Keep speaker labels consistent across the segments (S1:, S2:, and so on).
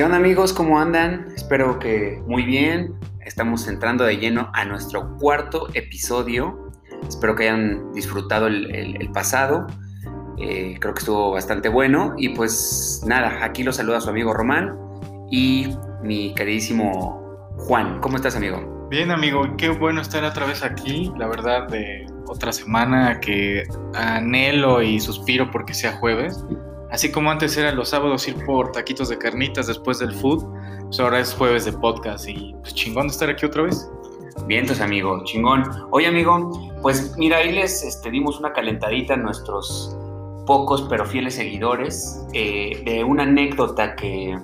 S1: ¿Qué onda amigos? ¿Cómo andan? Espero que muy bien. Estamos entrando de lleno a nuestro cuarto episodio. Espero que hayan disfrutado el, pasado. Eh, creo que estuvo bastante bueno. Y pues nada, aquí lo saluda su amigo Román y mi queridísimo Juan. ¿Cómo estás amigo?
S2: Bien amigo, qué bueno estar otra vez aquí. La verdad de otra semana que anhelo y suspiro porque sea jueves. Así como antes eran los sábados ir por taquitos de carnitas después del food, pues ahora es jueves de podcast y pues chingón de estar aquí otra vez.
S1: Vientos, amigo, chingón. Oye, amigo, pues mira, ahí les este, dimos una calentadita a nuestros pocos pero fieles seguidores eh, de una anécdota que,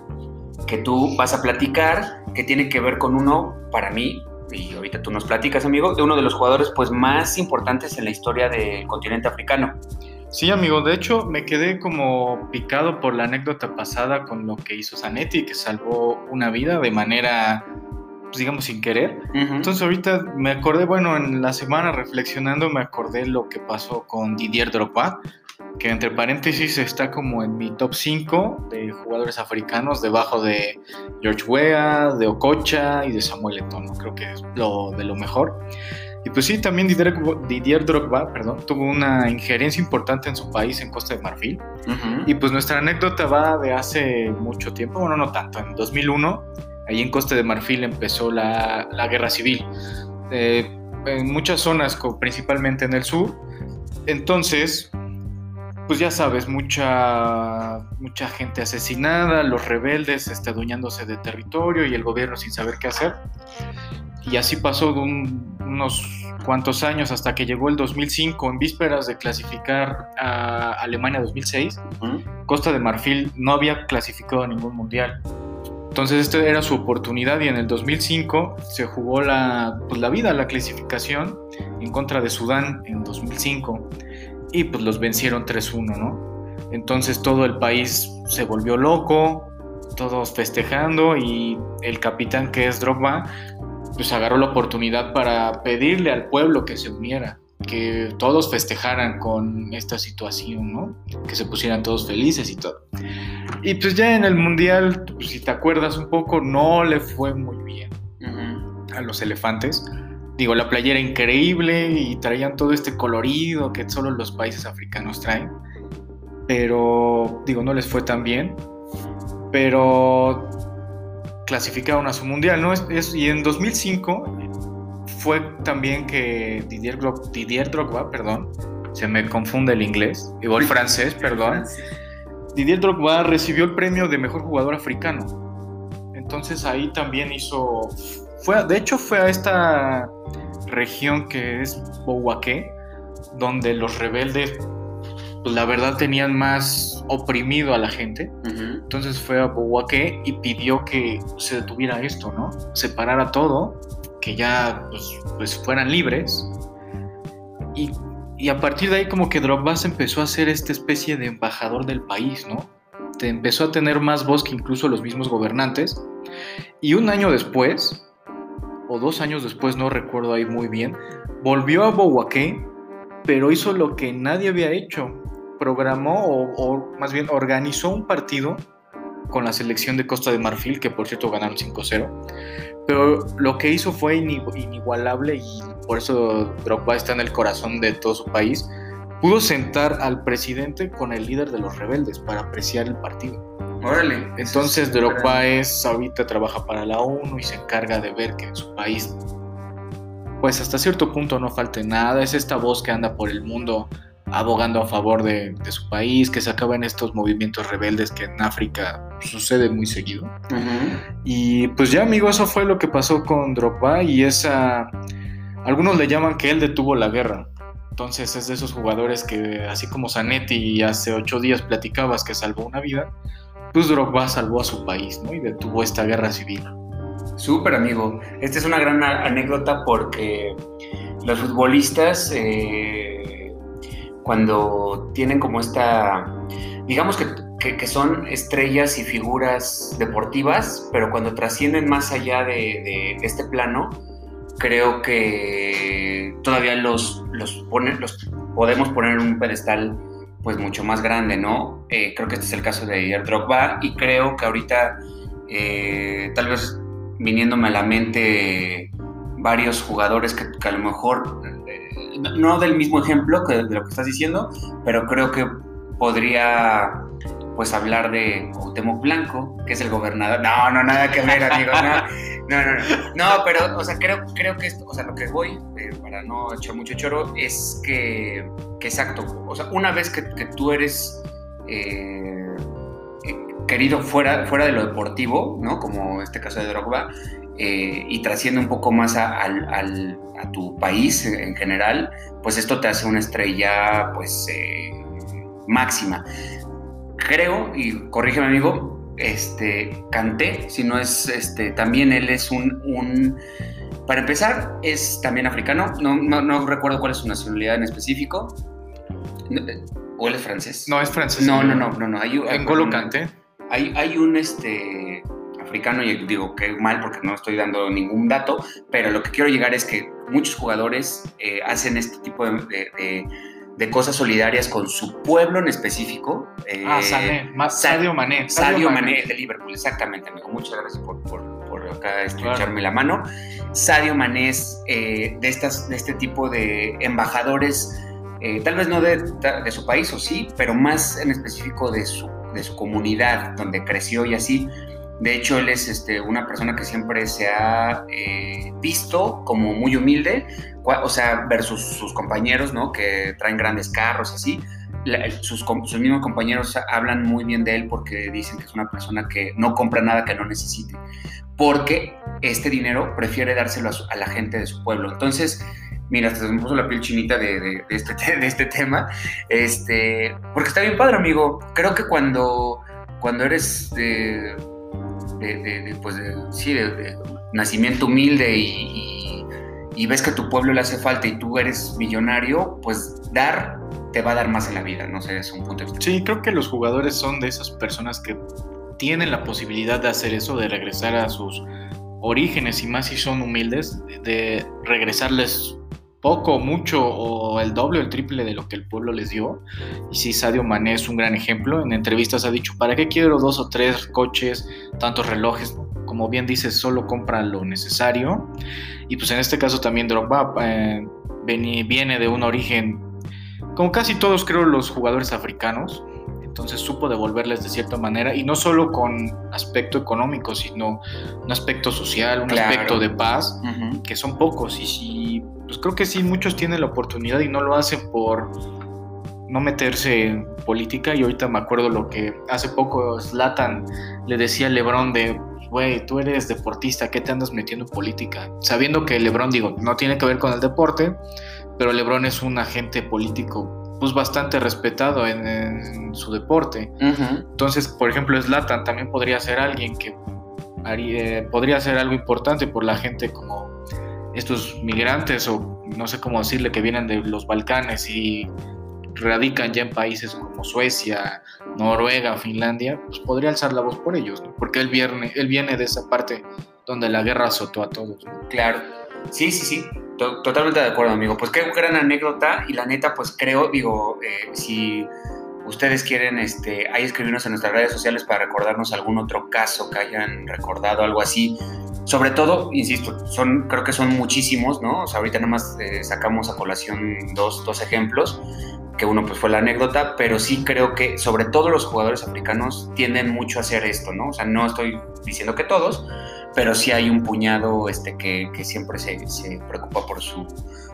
S1: que tú vas a platicar que tiene que ver con uno, para mí, y ahorita tú nos platicas, amigo, de uno de los jugadores pues más importantes en la historia del continente africano.
S2: Sí, amigo, de hecho me quedé como picado por la anécdota pasada con lo que hizo Zanetti, que salvó una vida de manera, pues, digamos, sin querer. Entonces ahorita me acordé, bueno, en la semana reflexionando me acordé lo que pasó con Didier Drogba, que entre paréntesis está como en mi top 5 de jugadores africanos, debajo de George Weah, de Okocha y de Samuel Eto'o. Creo que es lo de lo mejor. Y pues sí, también Didier, Drogba perdón, tuvo una injerencia importante en su país, en Costa de Marfil. Y pues nuestra anécdota va de hace mucho tiempo, bueno, no tanto, en 2001, ahí en Costa de Marfil empezó la, la guerra civil. Eh, en muchas zonas, principalmente en el sur. Entonces, pues ya sabes, mucha, mucha gente asesinada, los rebeldes este, adueñándose de territorio y el gobierno sin saber qué hacer. Y así pasó de unos cuantos años hasta que llegó el 2005, en vísperas de clasificar a Alemania 2006. Costa de Marfil no había clasificado a ningún mundial. Entonces esta era su oportunidad y en el 2005 se jugó la, pues, la vida, la clasificación en contra de Sudán en 2005 y pues los vencieron 3-1, ¿no? Entonces todo el país se volvió loco, todos festejando y el capitán que es Drogba pues agarró la oportunidad para pedirle al pueblo que se uniera, que todos festejaran con esta situación, ¿no? Que se pusieran todos felices y todo. Y pues ya en el mundial, pues, si te acuerdas un poco, no le fue muy bien a los elefantes. Digo, la playera increíble y traían todo este colorido que solo los países africanos traen. Pero, digo, no les fue tan bien. Pero clasificaron a su mundial, ¿no? Es, y en 2005 fue también que Didier, Didier Drogba, perdón, se me confunde el inglés, igual francés, perdón. Didier Drogba recibió el premio de mejor jugador africano. Entonces ahí también hizo, fue, de hecho fue a esta región que es Bouaké, donde los rebeldes pues la verdad tenían más oprimido a la gente. Entonces fue a Bouaké y pidió que se detuviera esto, ¿no? Separara todo, que ya pues, pues fueran libres. Y, y, a partir de ahí como que Drogba se empezó a ser esta especie de embajador del país, ¿no? Te empezó a tener más voz que incluso los mismos gobernantes. Y un año después, o dos años después, no recuerdo ahí muy bien, volvió a Bouaké, pero hizo lo que nadie había hecho programó o, más bien organizó un partido con la selección de Costa de Marfil, que por cierto ganaron 5-0, pero lo que hizo fue inigualable y por eso Drogba está en el corazón de todo su país. Pudo sentar al presidente con el líder de los rebeldes para apreciar el partido.
S1: Órale.
S2: Entonces Drogba es ahorita trabaja para la ONU y se encarga de ver que en su país pues hasta cierto punto no falte nada, es esta voz que anda por el mundo abogando a favor de, su país, que se acaban estos movimientos rebeldes que en África sucede muy seguido. Y pues ya, amigo, eso fue lo que pasó con Drogba y esa... Algunos le llaman que él detuvo la guerra. Entonces es de esos jugadores que, así como Zanetti hace ocho días platicabas que salvó una vida, pues Drogba salvó a su país, ¿no? Y detuvo esta guerra civil.
S1: Súper, amigo. Esta es una gran anécdota porque los futbolistas... Eh cuando tienen como esta, digamos que, son estrellas y figuras deportivas, pero cuando trascienden más allá de, este plano, creo que todavía los, los, los podemos poner en un pedestal pues mucho más grande, ¿no? Eh, creo que este es el caso de Drogba y creo que ahorita eh, tal vez viniéndome a la mente varios jugadores que, a lo mejor, no del mismo ejemplo que de lo que estás diciendo, pero creo que podría pues hablar de Cuauhtémoc Blanco, que es el gobernador. No, no, nada que ver, amigo. No, no, no. No, pero, o sea, creo, creo que esto, o sea, lo que voy, eh, para no echar mucho choro, es que, que exacto. O sea, una vez que, tú eres eh, querido fuera, fuera de lo deportivo, ¿no? Como este caso de Drogba, eh, y trasciende un poco más a, a, tu país en general, pues esto te hace una estrella, pues, máxima creo, y corrígeme amigo, este, Canté, si no es, este, también él es un, para empezar, es también africano, no, no, recuerdo cuál es su nacionalidad en específico, o él es francés.
S2: No, es francés.
S1: No, no, no, no, no. Hay,
S2: Canté.
S1: Hay, hay un, este, africano, y digo que mal porque no estoy dando ningún dato, pero lo que quiero llegar es que muchos jugadores eh, hacen este tipo de de cosas solidarias con su pueblo en específico.
S2: Eh, ah, Sané, Sadio Mané.
S1: Sadio, Mané, de Liverpool, exactamente, amigo. Muchas gracias por, por, acá echarme la mano. Sadio Mané es eh, de, estas, de este tipo de embajadores, eh, tal vez no de, de, su país o sí, pero más en específico de su, de su comunidad donde creció y así. De hecho, él es este, una persona que siempre se ha eh, visto como muy humilde, o sea, versus sus compañeros, ¿no? Que traen grandes carros, así. sus, sus, mismos compañeros hablan muy bien de él porque dicen que es una persona que no compra nada que no necesite, porque este dinero prefiere dárselo a, la gente de su pueblo. Entonces, mira, hasta se me puso la piel chinita de, este, de este tema, este, porque está bien padre, amigo. Creo que cuando, cuando eres de pues sí, de, nacimiento humilde y, y, ves que a tu pueblo le hace falta y tú eres millonario, pues dar te va a dar más en la vida, no sé, es un punto
S2: de Sí, creo que los jugadores son de esas personas que tienen la posibilidad de hacer eso, de regresar a sus orígenes y más si son humildes, de regresarles poco, mucho o el doble o el triple de lo que el pueblo les dio. Y sí, Sadio Mané es un gran ejemplo. En entrevistas ha dicho, ¿para qué quiero dos o tres coches, tantos relojes? Como bien dices, solo compra lo necesario. Y pues en este caso también Drogba eh, viene de un origen, como casi todos creo los jugadores africanos, entonces supo devolverles de cierta manera y no solo con aspecto económico, sino un aspecto social, un aspecto de paz, que son pocos y si pues creo que sí, muchos tienen la oportunidad y no lo hacen por no meterse en política. Y ahorita me acuerdo lo que hace poco Slatan le decía a Lebron de, güey, tú eres deportista, ¿qué te andas metiendo en política? Sabiendo que Lebron, digo, no tiene que ver con el deporte, pero Lebron es un agente político pues bastante respetado en, su deporte. Entonces, por ejemplo, Slatan también podría ser alguien que haría, podría ser algo importante por la gente como estos migrantes o no sé cómo decirle que vienen de los Balcanes y radican ya en países como Suecia, Noruega, Finlandia, pues podría alzar la voz por ellos, porque él viene, él viene de esa parte donde la guerra azotó a todos.
S1: Claro, sí, sí, sí, totalmente de acuerdo, amigo. Pues qué gran anécdota y la neta, pues creo, digo, eh, si ustedes quieren este, ahí escribirnos en nuestras redes sociales para recordarnos algún otro caso que hayan recordado, algo así, sobre todo, insisto, son, creo que son muchísimos, ¿no? O sea, ahorita nada más eh, sacamos a colación dos, dos ejemplos, que uno pues fue la anécdota, pero sí creo que sobre todo los jugadores africanos tienden mucho a hacer esto, ¿no? O sea, no estoy diciendo que todos, pero sí hay un puñado este, que, que siempre se, se, preocupa por su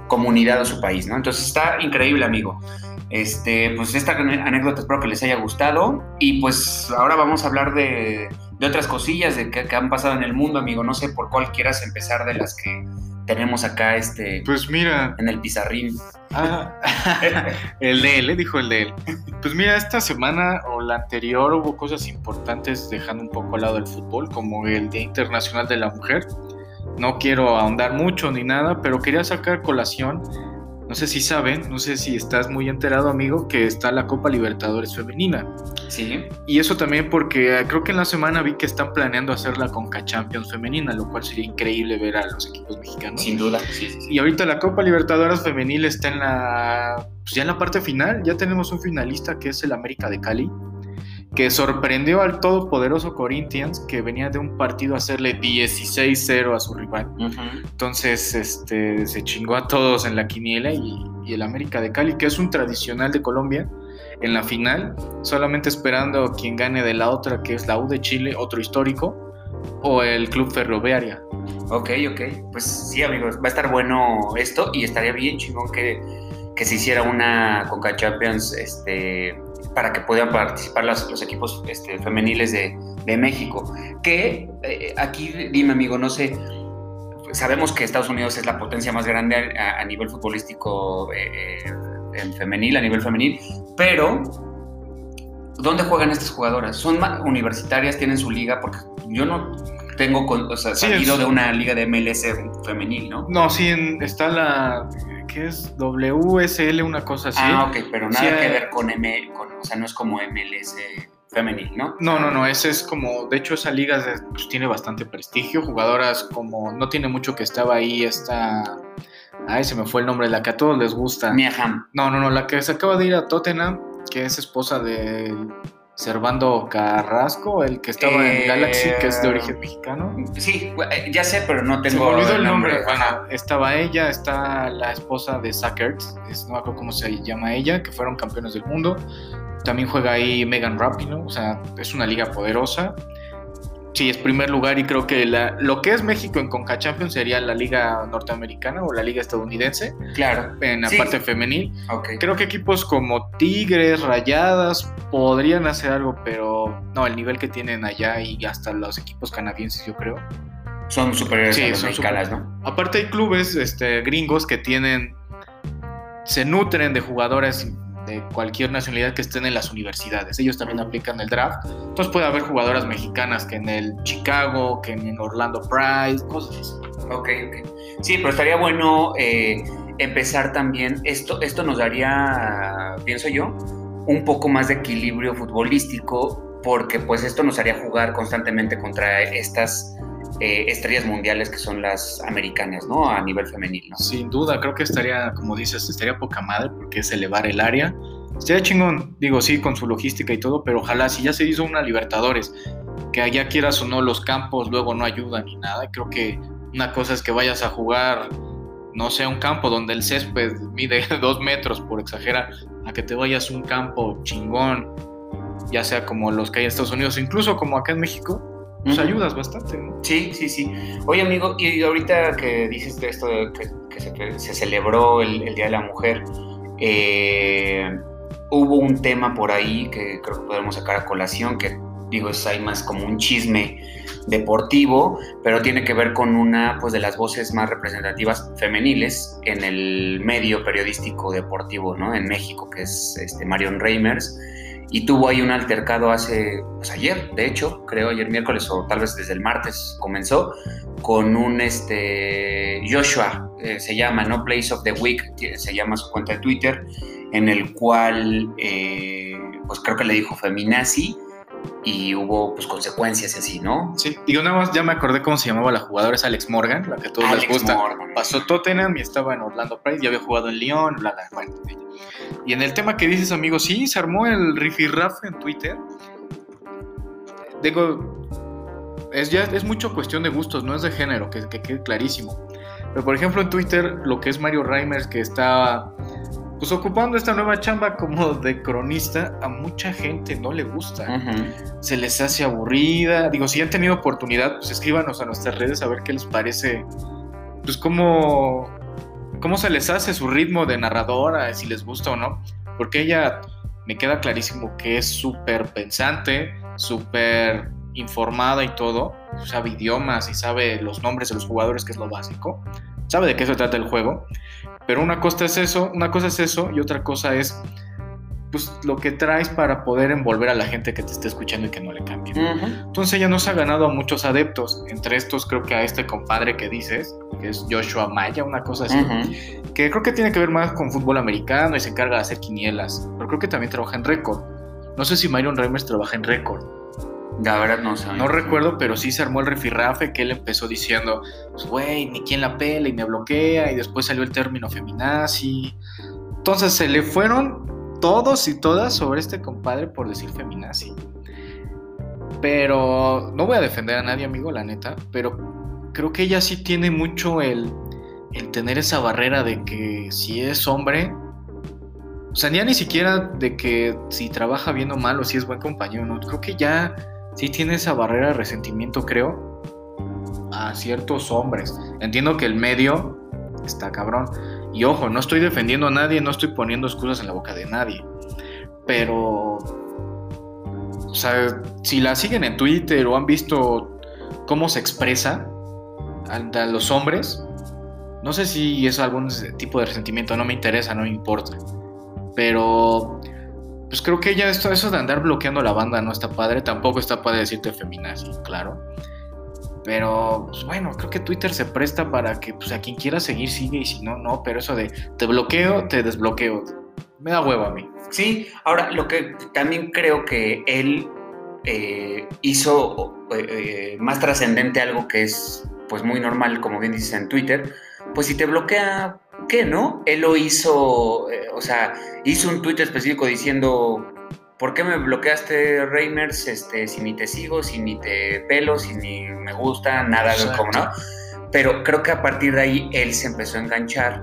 S1: comunidad o su país, ¿no? Entonces está increíble, amigo. Este, pues esta anécdota espero que les haya gustado y pues ahora vamos a hablar de de otras cosillas de que, han pasado en el mundo, amigo. No sé por cuál quieras empezar de las que tenemos acá este
S2: pues mira.
S1: en el pizarrín.
S2: Ah, el de él ¿eh? dijo el de él. Pues mira esta semana o la anterior hubo cosas importantes dejando un poco al lado el fútbol como el día internacional de la mujer. No quiero ahondar mucho ni nada pero quería sacar colación no sé si saben, no sé si estás muy enterado, amigo, que está la Copa Libertadores Femenina.
S1: Sí.
S2: Y eso también porque eh, creo que en la semana vi que están planeando hacer la Conca Champions Femenina, lo cual sería increíble ver a los equipos mexicanos.
S1: Sin duda, sí, sí,
S2: Y ahorita la Copa Libertadores Femenil está en la. Pues ya en la parte final, ya tenemos un finalista que es el América de Cali. Que sorprendió al todopoderoso Corinthians, que venía de un partido a hacerle 16-0 a su rival. Entonces, este, se chingó a todos en la quiniela y, y, el América de Cali, que es un tradicional de Colombia, en la final, solamente esperando a quien gane de la otra, que es la U de Chile, otro histórico, o el Club Ferroviaria.
S1: Ok, ok. Pues sí, amigos, va a estar bueno esto y estaría bien chingón que, que se hiciera una Conca Champions este, para que puedan participar los, equipos este, femeniles de, México. Que eh, aquí, dime amigo, no sé, sabemos que Estados Unidos es la potencia más grande a, nivel futbolístico eh, eh, en femenil, a nivel femenil, pero ¿dónde juegan estas jugadoras? ¿Son universitarias? ¿Tienen su liga? Porque yo no tengo o sea, salido de una liga de MLS femenil, ¿no?
S2: No, sí, está la ¿qué es? WSL, una cosa así.
S1: Ah, ok, pero nada que ver con M, o sea, no es como MLS femenil, ¿no?
S2: No, no, no, ese es como, de hecho esa liga pues, tiene bastante prestigio, jugadoras como, no tiene mucho que estaba ahí, esta, ay, se me fue el nombre, la que a todos les gusta.
S1: Mia Hamm.
S2: No, no, no, la que se acaba de ir a Tottenham, que es esposa de Servando Carrasco, el que estaba en Galaxy, que es de origen mexicano.
S1: Sí, eh, ya sé, pero no tengo.
S2: Se olvidó el nombre. estaba ella, está la esposa de Sackers, no me acuerdo cómo se llama ella, que fueron campeones del mundo. También juega ahí Megan Rapinoe, o sea, es una liga poderosa. Sí, es primer lugar y creo que la, lo que es México en Conca Champions sería la liga norteamericana o la liga estadounidense.
S1: Claro.
S2: En la parte femenil. Creo que equipos como Tigres, Rayadas podrían hacer algo, pero no, el nivel que tienen allá y hasta los equipos canadienses, yo creo.
S1: Son superiores a los mexicanos, ¿no?
S2: Aparte hay clubes este, gringos que tienen, se nutren de jugadores cualquier nacionalidad que estén en las universidades. Ellos también aplican el draft. Entonces puede haber jugadoras mexicanas que en el Chicago, que en Orlando Pride, cosas así.
S1: Ok, ok. Sí, pero estaría bueno eh, empezar también. Esto, esto nos daría, pienso yo, un poco más de equilibrio futbolístico, porque pues esto nos haría jugar constantemente contra estas eh, estrellas mundiales que son las americanas, ¿no? A nivel femenil, ¿no?
S2: Sin duda, creo que estaría, como dices, estaría poca madre porque es elevar el área. Estaría chingón, digo, sí, con su logística y todo, pero ojalá si ya se hizo una Libertadores, que allá quieras o no, los campos luego no ayudan ni nada. Creo que una cosa es que vayas a jugar, no sé, un campo donde el césped mide dos metros, por exagerar, a que te vayas a un campo chingón, ya sea como los que hay en Estados Unidos, incluso como acá en México, nos ayudas bastante, ¿no?
S1: Sí, sí, sí. Oye, amigo, y ahorita que dices de esto de que, se, celebró el, Día de la Mujer, eh, hubo un tema por ahí que creo que podemos sacar a colación, que digo, es ahí más como un chisme deportivo, pero tiene que ver con una pues, de las voces más representativas femeniles en el medio periodístico deportivo ¿no? en México, que es este, Marion Reimers y tuvo ahí un altercado hace, pues ayer, de hecho, creo ayer miércoles o tal vez desde el martes comenzó, con un este, Joshua, eh, se llama, ¿no? Place of the Week, se llama su cuenta de Twitter, en el cual, eh, pues creo que le dijo feminazi, y hubo pues consecuencias así, ¿no?
S2: Sí, digo nada más, ya me acordé cómo se llamaba la jugadora, es Alex Morgan, la que a todos les gusta. Pasó Tottenham y estaba en Orlando Pride, ya había jugado en Lyon, bla, bla, bueno. Y en el tema que dices, amigo, sí, se armó el rifirraf en Twitter. Digo, es ya es mucho cuestión de gustos, no es de género, que, que quede clarísimo. Pero por ejemplo en Twitter, lo que es Mario Reimers, que está pues ocupando esta nueva chamba como de cronista, a mucha gente no le gusta. Se les hace aburrida. Digo, si han tenido oportunidad, pues escríbanos a nuestras redes a ver qué les parece. Pues cómo, cómo se les hace su ritmo de narradora, si les gusta o no. Porque ella me queda clarísimo que es súper pensante, súper informada y todo. Sabe idiomas y sabe los nombres de los jugadores, que es lo básico. Sabe de qué se trata el juego. Pero una cosa es eso, una cosa es eso y otra cosa es pues lo que traes para poder envolver a la gente que te esté escuchando y que no le cambie. Entonces ella nos ha ganado a muchos adeptos, entre estos creo que a este compadre que dices, que es Joshua Maya, una cosa así, que creo que tiene que ver más con fútbol americano y se encarga de hacer quinielas, pero creo que también trabaja en récord. No sé si Myron Reimers trabaja en récord.
S1: La verdad no sé.
S2: No recuerdo, pero sí se armó el refirrafe que él empezó diciendo, pues güey, ni quién la pela y me bloquea, y después salió el término feminazi. Entonces se le fueron todos y todas sobre este compadre por decir feminazi. Pero no voy a defender a nadie, amigo, la neta. Pero creo que ella sí tiene mucho el, el tener esa barrera de que si es hombre, o sea, ya ni siquiera de que si trabaja bien o mal o si es buen compañero, no. Creo que ya sí tiene esa barrera de resentimiento, creo, a ciertos hombres. Entiendo que el medio está cabrón. Y ojo, no estoy defendiendo a nadie, no estoy poniendo excusas en la boca de nadie. Pero, o sea, si la siguen en Twitter o han visto cómo se expresa a, los hombres, no sé si es algún tipo de resentimiento, no me interesa, no me importa. Pero, pues creo que ya esto, eso de andar bloqueando la banda no está padre, tampoco está padre decirte feminazi, claro. Pero, pues bueno, creo que Twitter se presta para que pues, a quien quiera seguir sigue y si no, no. Pero eso de te bloqueo, te desbloqueo, me da huevo a mí.
S1: Sí, ahora lo que también creo que él eh, hizo eh, eh, más trascendente algo que es pues muy normal, como bien dices en Twitter, pues si te bloquea, ¿qué no? Él lo hizo, o sea, hizo un tweet específico diciendo ¿por qué me bloqueaste, Reimers? Este, si ni te sigo, si ni te pelo, si ni me gusta, nada, como no. Pero creo que a partir de ahí él se empezó a enganchar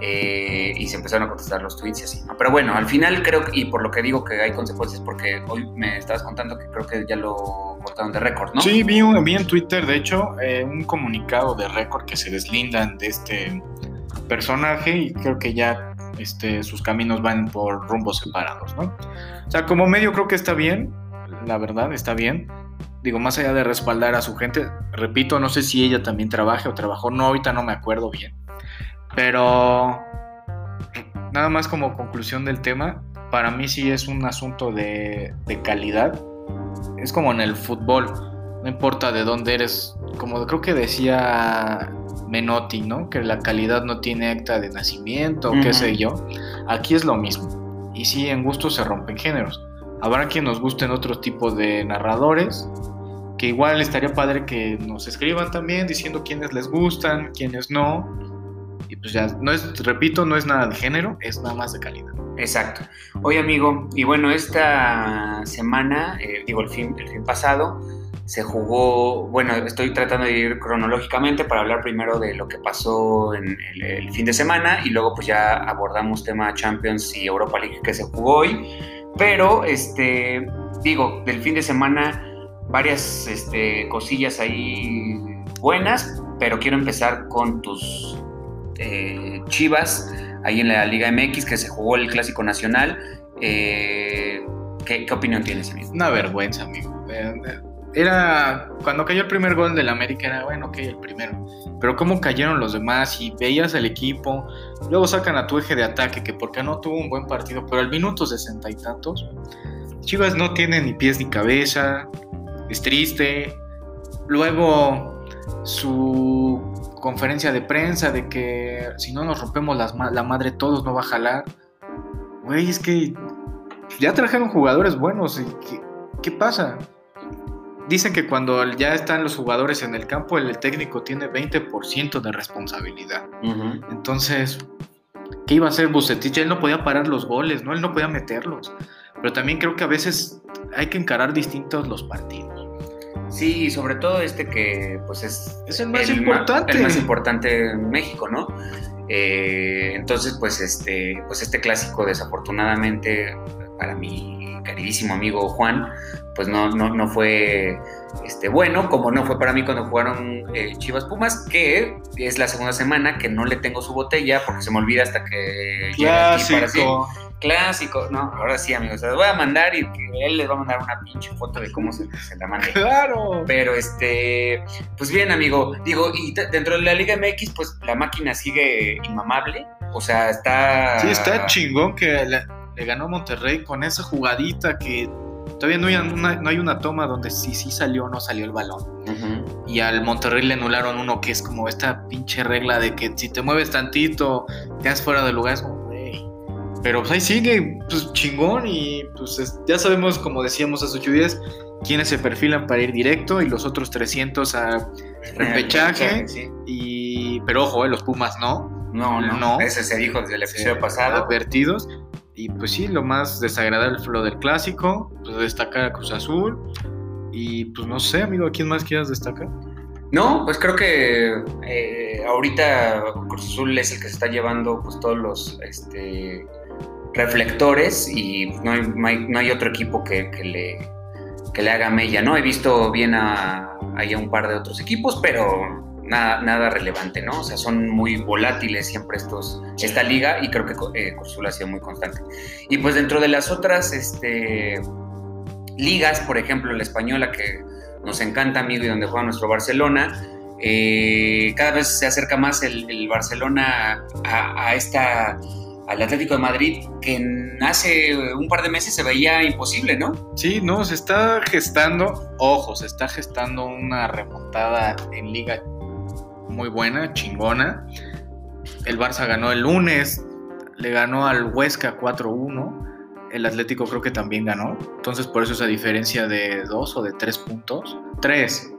S1: eh, y se empezaron a contestar los tweets y así. ¿no? Pero bueno, al final creo, y por lo que digo que hay consecuencias, porque hoy me estabas contando que creo que ya lo cortaron de récord, ¿no?
S2: Sí, vi, vi en Twitter, de hecho, eh, un comunicado de récord que se deslindan de este personaje y creo que ya este, sus caminos van por rumbos separados, ¿no? O sea, como medio creo que está bien, la verdad, está bien. Digo, más allá de respaldar a su gente, repito, no sé si ella también trabaja o trabajó, no, ahorita no me acuerdo bien. Pero nada más como conclusión del tema, para mí sí es un asunto de, de calidad. Es como en el fútbol, no importa de dónde eres, como creo que decía Menotti, ¿no? Que la calidad no tiene acta de nacimiento, qué sé yo. Aquí es lo mismo. Y sí, en gusto se rompen géneros. Habrá quien nos gusten otro tipo de narradores, que igual estaría padre que nos escriban también diciendo quiénes les gustan, quiénes no. Y pues ya, no es, repito, no es nada de género, es nada más de calidad.
S1: Exacto. Oye, amigo, y bueno, esta semana, eh, digo, el fin, el fin pasado, se jugó, bueno, estoy tratando de ir cronológicamente para hablar primero de lo que pasó en el, fin de semana y luego pues ya abordamos tema Champions y Europa League que se jugó hoy. Pero, este, digo, del fin de semana varias este, cosillas ahí buenas, pero quiero empezar con tus eh, Chivas ahí en la Liga MX que se jugó el Clásico Nacional. Eh, ¿qué, ¿qué, opinión tienes, amigo?
S2: Una vergüenza, amigo. Eh, era cuando cayó el primer gol del América era bueno, ok, el primero. Pero cómo cayeron los demás y veías al equipo, luego sacan a tu eje de ataque que porque no tuvo un buen partido, pero al minuto sesenta y tantos, Chivas no tiene ni pies ni cabeza, es triste. Luego su conferencia de prensa de que si no nos rompemos la madre todos no va a jalar. Güey, es que ya trajeron jugadores buenos. ¿Qué, qué pasa? Dicen que cuando ya están los jugadores en el campo, el técnico tiene 20% de responsabilidad. Entonces, ¿qué iba a hacer Bucetich? Él no podía parar los goles, ¿no? Él no podía meterlos. Pero también creo que a veces hay que encarar distintos los partidos.
S1: Sí, sobre todo este que pues es,
S2: es el más importante.
S1: el más importante en México, ¿no? Eh, entonces, pues este, pues este clásico, desafortunadamente, para mi queridísimo amigo Juan, pues no, no, no fue este, bueno, como no fue para mí cuando jugaron eh, Chivas Pumas, que es la segunda semana que no le tengo su botella porque se me olvida hasta que
S2: Clásico.
S1: Clásico, no, ahora sí, amigos, los voy a mandar y él les va a mandar una pinche foto de cómo se, la mande.
S2: Claro.
S1: Pero este, pues bien, amigo, digo, y dentro de la Liga MX, pues la máquina sigue inmamable, o sea, está.
S2: Sí, está chingón que le, le ganó Monterrey con esa jugadita que Todavía no hay una, no hay una toma donde sí, sí salió o no salió el balón. Y al Monterrey le anularon uno que es como esta pinche regla de que si te mueves tantito, te das fuera de lugar. Es como, Pero pues ahí sigue, pues chingón. Y pues ya sabemos, como decíamos hace ocho días, quiénes se perfilan para ir directo y los otros 300 a repechaje. y, pero ojo, eh, los Pumas no.
S1: No, no, no. Ese se dijo desde el episodio pasado.
S2: Advertidos. Y pues sí, lo más desagradable fue lo del clásico, pues destacar a Cruz Azul. Y pues no sé, amigo, ¿a quién más quieras destacar?
S1: No, pues creo que eh, ahorita Cruz Azul es el que se está llevando pues todos los este, reflectores y no hay, no hay, otro equipo que, le, que le haga mella, ¿no? He visto bien a, a un par de otros equipos, pero nada, nada relevante, ¿no? O sea, son muy volátiles siempre estos, esta liga y creo que eh, Cruz ha sido muy constante. Y pues dentro de las otras este, ligas, por ejemplo, la española que nos encanta, amigo, y donde juega nuestro Barcelona, eh, cada vez se acerca más el, Barcelona a, esta al Atlético de Madrid, que hace un par de meses se veía imposible, ¿no?
S2: Sí, no, se está gestando, ojo, se está gestando una remontada en liga muy buena, chingona. El Barça ganó el lunes, le ganó al Huesca 4-1. El Atlético creo que también ganó. Entonces por eso esa diferencia de dos o de tres puntos. Tres.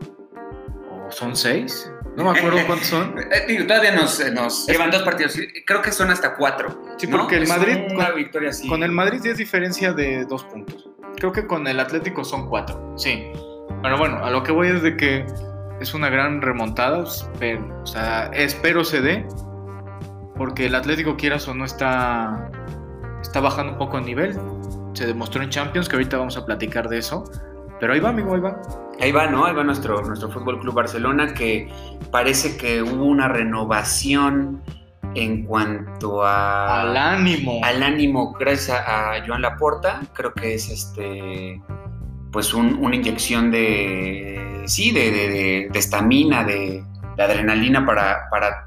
S2: ¿O son seis? No me acuerdo cuántos son.
S1: Eh, todavía nos, nos llevan dos partidos. Creo que son hasta cuatro.
S2: Sí, porque el Madrid. Con, victoria Con el Madrid es diferencia de dos puntos. Creo que con el Atlético son cuatro. Sí. Pero bueno, a lo que voy es de que es una gran remontada, pero, o sea, espero se dé, porque el Atlético quieras o no está, está bajando un poco el nivel. Se demostró en Champions, que ahorita vamos a platicar de eso. Pero ahí va, amigo, ahí va.
S1: Ahí va, ¿no? Ahí va nuestro, nuestro Fútbol Club Barcelona, que parece que hubo una renovación en cuanto a.
S2: Al ánimo.
S1: Al ánimo, gracias a, a Joan Laporta. Creo que es este pues una inyección de, sí, de estamina, de, de, de, adrenalina para, para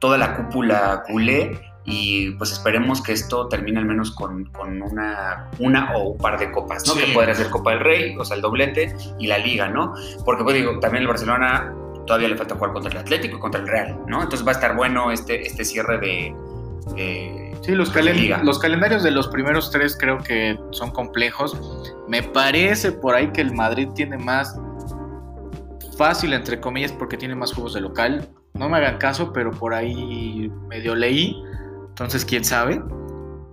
S1: toda la cúpula culé y pues esperemos que esto termine al menos con, una, una o un par de copas, ¿no? Que podría ser Copa del Rey, o sea, el doblete y la Liga, ¿no? Porque pues digo, también el Barcelona todavía le falta jugar contra el Atlético y contra el Real, ¿no? Entonces va a estar bueno este, este cierre de
S2: Sí, los, los calendarios de los primeros tres creo que son complejos. Me parece por ahí que el Madrid tiene más fácil, entre comillas, porque tiene más juegos de local. No me hagan caso, pero por ahí medio leí. Entonces, quién sabe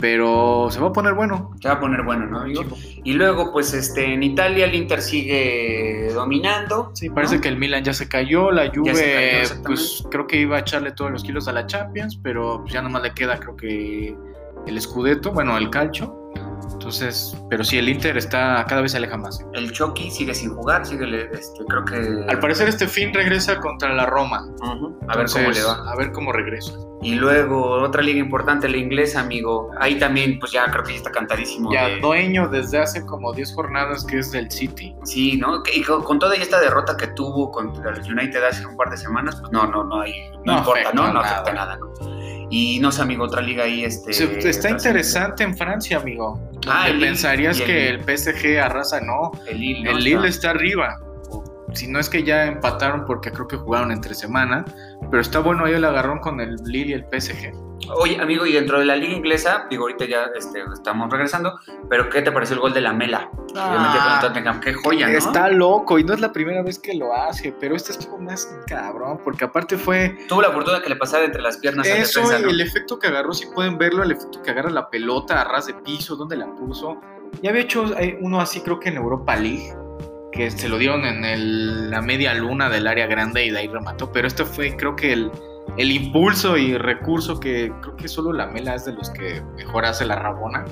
S2: pero se va a poner bueno.
S1: Se va a poner bueno, ¿no, amigo? Y luego, pues, este, en Italia el Inter sigue dominando.
S2: Sí, parece que el Milan ya se cayó, la Juve, pues, creo que iba a echarle todos los kilos a la Champions, pero ya nomás le queda, creo que el Scudetto, bueno, el Calcio. Entonces, pero sí, el Inter está cada vez se aleja más.
S1: El Chucky sigue sin jugar, sigue, este, creo que...
S2: Al parecer este fin regresa contra la Roma.
S1: A ver cómo le va.
S2: A ver cómo regresa.
S1: Y luego otra liga importante, la inglesa, amigo. Ahí también, pues ya creo que ya está cantadísimo.
S2: Ya dueño desde hace como 10 jornadas que es del City.
S1: Sí, ¿no? Y con, toda esta derrota que tuvo contra el United hace un par de semanas, pues no, no, no hay, no, importa, ¿no? No afecta nada, ¿no? Y no sé, amigo, otra liga ahí, este...
S2: está interesante en Francia, amigo. Ah, pensarías que el, PSG arrasa, no. El Lille, el Lille está arriba si no es que ya empataron porque creo que jugaron entre semana, pero está bueno ahí el agarrón con el Lille y el PSG.
S1: Oye, amigo, y dentro de la liga inglesa, digo, ahorita ya este, estamos regresando, pero ¿qué te pareció el gol de la Mela? Ah, qué joya, ¿no?
S2: Está loco y no es la primera vez que lo hace, pero este estuvo más cabrón, porque aparte fue...
S1: Tuvo la fortuna que le pasara entre las piernas.
S2: Eso, y el efecto que agarró, si pueden verlo, el efecto que agarra la pelota a ras de piso, donde la puso. Ya había hecho uno así, creo que en Europa League, que se lo dieron en la media luna del área grande y de ahí remató. Pero este fue, creo que el, el impulso y recurso que creo que solo la Mela es de los que mejor hace la Rabona.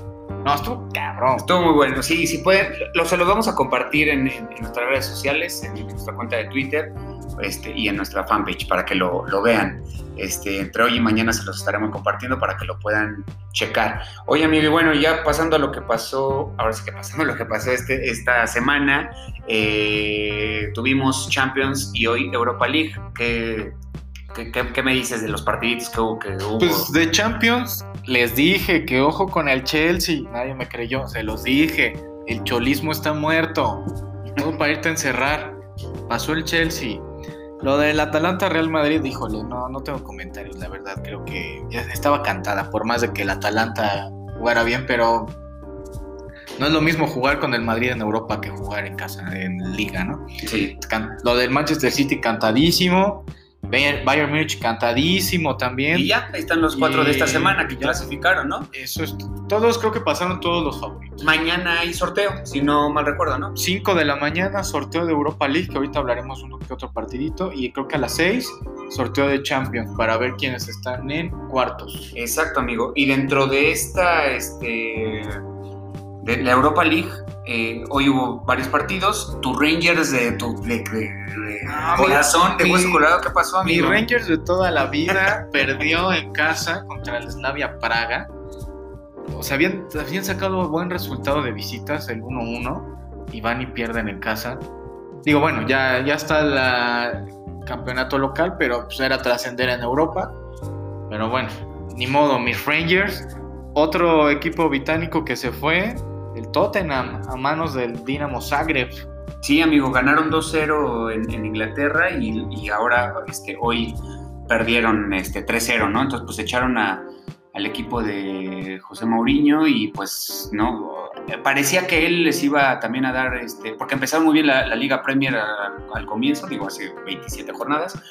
S2: No, estuvo cabrón.
S1: Estuvo muy bueno. Sí, si pueden, lo, se los vamos a compartir en, nuestras redes sociales, en nuestra cuenta de Twitter este, y en nuestra fanpage para que lo, lo vean. Este, entre hoy y mañana se los estaremos compartiendo para que lo puedan checar. Oye, amigo, y bueno, ya pasando a lo que pasó, ahora sí que pasando a lo que pasó este, esta semana, eh, tuvimos Champions y hoy Europa League. ¿Qué, qué, me dices de los partidos que hubo, que hubo?
S2: Pues de Champions les dije que ojo con el Chelsea, nadie me creyó, se los dije, el cholismo está muerto, todo para irte a encerrar. Pasó el Chelsea, lo del Atalanta Real Madrid, híjole, no, no tengo comentarios, la verdad, creo que ya estaba cantada, por más de que el Atalanta jugara bien, pero no es lo mismo jugar con el Madrid en Europa que jugar en casa, en Liga, ¿no?
S1: Sí.
S2: Lo del Manchester City cantadísimo. Bayern Munich cantadísimo también.
S1: Y ya, ahí están los cuatro de esta semana que clasificaron, ¿no?
S2: Eso es. Todos, creo que pasaron todos los favoritos.
S1: Mañana hay sorteo, si no mal recuerdo, ¿no?
S2: 5 de la mañana, sorteo de Europa League, que ahorita hablaremos uno que otro partidito. Y creo que a las 6, sorteo de Champions, para ver quiénes están en cuartos.
S1: Exacto, amigo. Y dentro de esta, este. De la Europa League, eh, hoy hubo varios partidos. Tu Rangers de tu de,
S2: Ah,
S1: corazón, de
S2: mi-
S1: hueso colorado, ¿qué pasó,
S2: Mi
S1: amigo?
S2: Rangers de toda la vida perdió en casa contra el Slavia Praga. O sea, habían, habían sacado buen resultado de visitas, el 1-1, y van y pierden en casa. Digo, bueno, ya, ya está el campeonato local, pero pues era trascender en Europa. Pero bueno, ni modo, mis Rangers. Otro equipo británico que se fue, el Tottenham, a manos del Dinamo Zagreb.
S1: Sí, amigo, ganaron 2-0 en, en Inglaterra y, y ahora este, hoy perdieron este, 3-0, ¿no? Entonces, pues echaron a- al equipo de José Mourinho y pues, ¿no? Parecía que él les iba también a dar, este, porque empezaron muy bien la, la Liga Premier a- al comienzo, digo, hace 27 jornadas,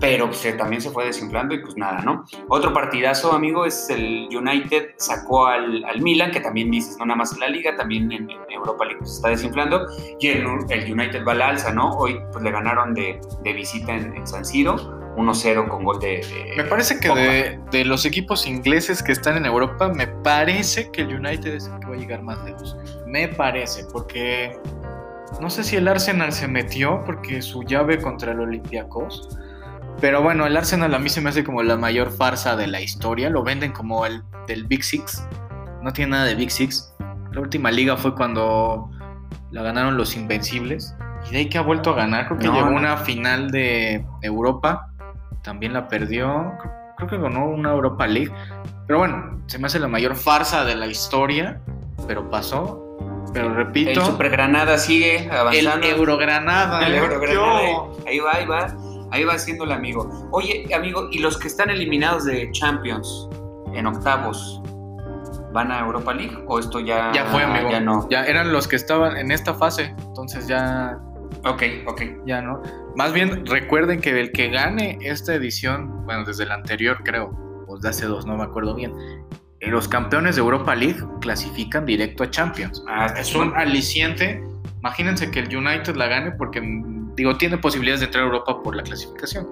S1: pero pues, eh, también se fue desinflando y pues nada, ¿no? Otro partidazo, amigo, es el United sacó al, al Milan, que también dices, no nada más en la Liga, también en, en Europa League pues, se está desinflando, y el, el United va al alza, ¿no? Hoy pues le ganaron de, de visita en, en San Siro, 1-0 con gol de... de
S2: Me parece que de, de los equipos ingleses que están en Europa, me parece que el United es el que va a llegar más lejos. Me parece, porque no sé si el Arsenal se metió porque su llave contra el Olympiacos. Pero bueno, el Arsenal a mí se me hace como la mayor farsa de la historia. Lo venden como el del Big Six. No tiene nada de Big Six. La última liga fue cuando la ganaron los Invencibles. Y de ahí que ha vuelto a ganar. Creo que
S1: No,
S2: llegó
S1: no.
S2: una final de Europa. También la perdió. Creo- que ganó una Europa League. Pero bueno, se me hace la mayor farsa de la historia. Pero pasó. Pero repito,
S1: El Super Granada sigue
S2: el
S1: avanzando.
S2: Eurogranada.
S1: El
S2: ¿eh?
S1: Eurogranada,
S2: Yo-
S1: Ahí va, ahí va. Ahí va siendo el amigo. Oye, amigo, ¿y los que están eliminados de Champions en octavos van a Europa League? ¿O esto ya,
S2: Ya fue, amigo.
S1: Ya no.
S2: Ya eran los que estaban en esta fase. Entonces ya,
S1: Ok, ok.
S2: ya no. Más bien, recuerden que el que gane esta edición, bueno, desde la anterior creo, o de hace dos, no me acuerdo bien, eh, los campeones de Europa League clasifican directo a Champions.
S1: Ah,
S2: Es un aliciente. Imagínense que el United la gane porque, mm, digo, tiene posibilidades de entrar a Europa por la clasificación.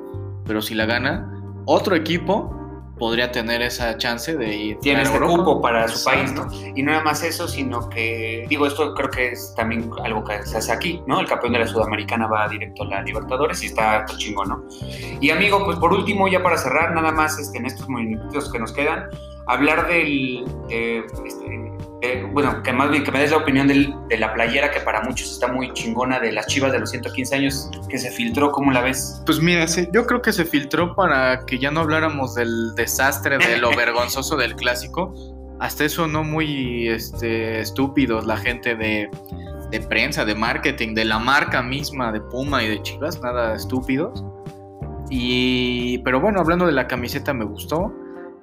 S2: Pero si la gana, otro equipo podría tener esa chance de ir
S1: Tiene este
S2: Europa.
S1: cupo para su país, ¿no? Y no nada más eso, sino que, digo, esto creo que es también algo que se hace aquí, ¿no? El campeón de la Sudamericana va directo a la Libertadores y está, está chingón, ¿no? Y amigo, pues por último, ya para cerrar, nada más este, en estos minutitos que nos quedan, hablar del, de, este, bueno, que más bien que me des la opinión del- de la playera que para muchos está muy chingona de las Chivas de los 115 años que se filtró, ¿cómo la ves?
S2: Pues mira, sí, yo creo que se filtró para que ya no habláramos del desastre, de lo vergonzoso del clásico. Hasta eso no muy este, estúpidos la gente de, de prensa, de marketing, de la marca misma de Puma y de Chivas, nada estúpidos. Y, pero bueno, hablando de la camiseta me gustó.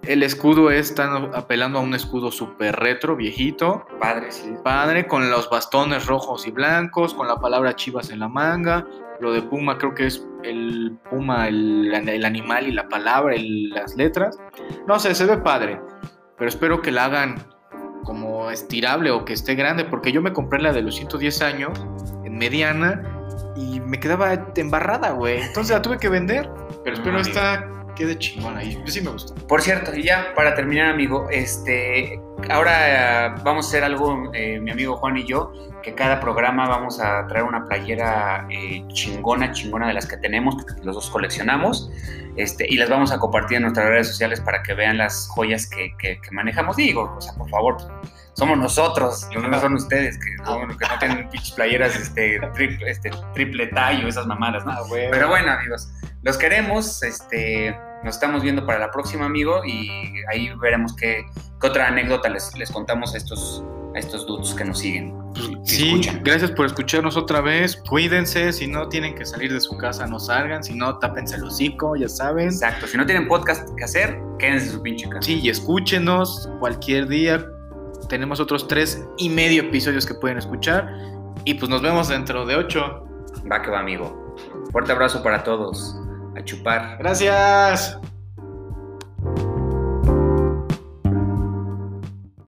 S2: El escudo es, están apelando a un escudo súper retro, viejito,
S1: Padre, sí.
S2: padre, con los bastones rojos y blancos, con la palabra Chivas en la manga. Lo de Puma creo que es el Puma, el, el animal y la palabra, las letras. No sé, se ve padre, pero espero que la hagan como estirable o que esté grande, porque yo me compré la de los 110 años en mediana y me quedaba embarrada, güey. Entonces la tuve que vender, pero espero esta quede chingona y sí me gustó.
S1: Por cierto, y ya para terminar, amigo, este, ahora eh, vamos a hacer algo, eh, mi amigo Juan y yo, que cada programa vamos a traer una playera eh, chingona, chingona de las que tenemos, porque los dos coleccionamos, este, y las vamos a compartir en nuestras redes sociales para que vean las joyas que, que- que manejamos. Digo, o sea, por favor, somos nosotros, no son ustedes, que, no, que no tienen pinches playeras este, triple, este, triple tallo, esas mamadas, ¿no? Pero bueno, amigos, los queremos. Este, nos estamos viendo para la próxima, amigo, y ahí veremos qué, qué otra anécdota les, les contamos a estos, a estos dudes que nos siguen.
S2: Sí,
S1: escuchan.
S2: gracias por escucharnos otra vez. Cuídense, si no tienen que salir de su casa, no salgan. Si no, tápense el hocico, ya saben.
S1: Exacto. Si no tienen podcast que hacer, quédense en su pinche casa.
S2: Sí, y escúchenos cualquier día. Tenemos otros tres y medio episodios que pueden escuchar. Y pues nos vemos dentro de ocho.
S1: Va que va, amigo. Fuerte abrazo para todos. A chupar.
S2: Gracias.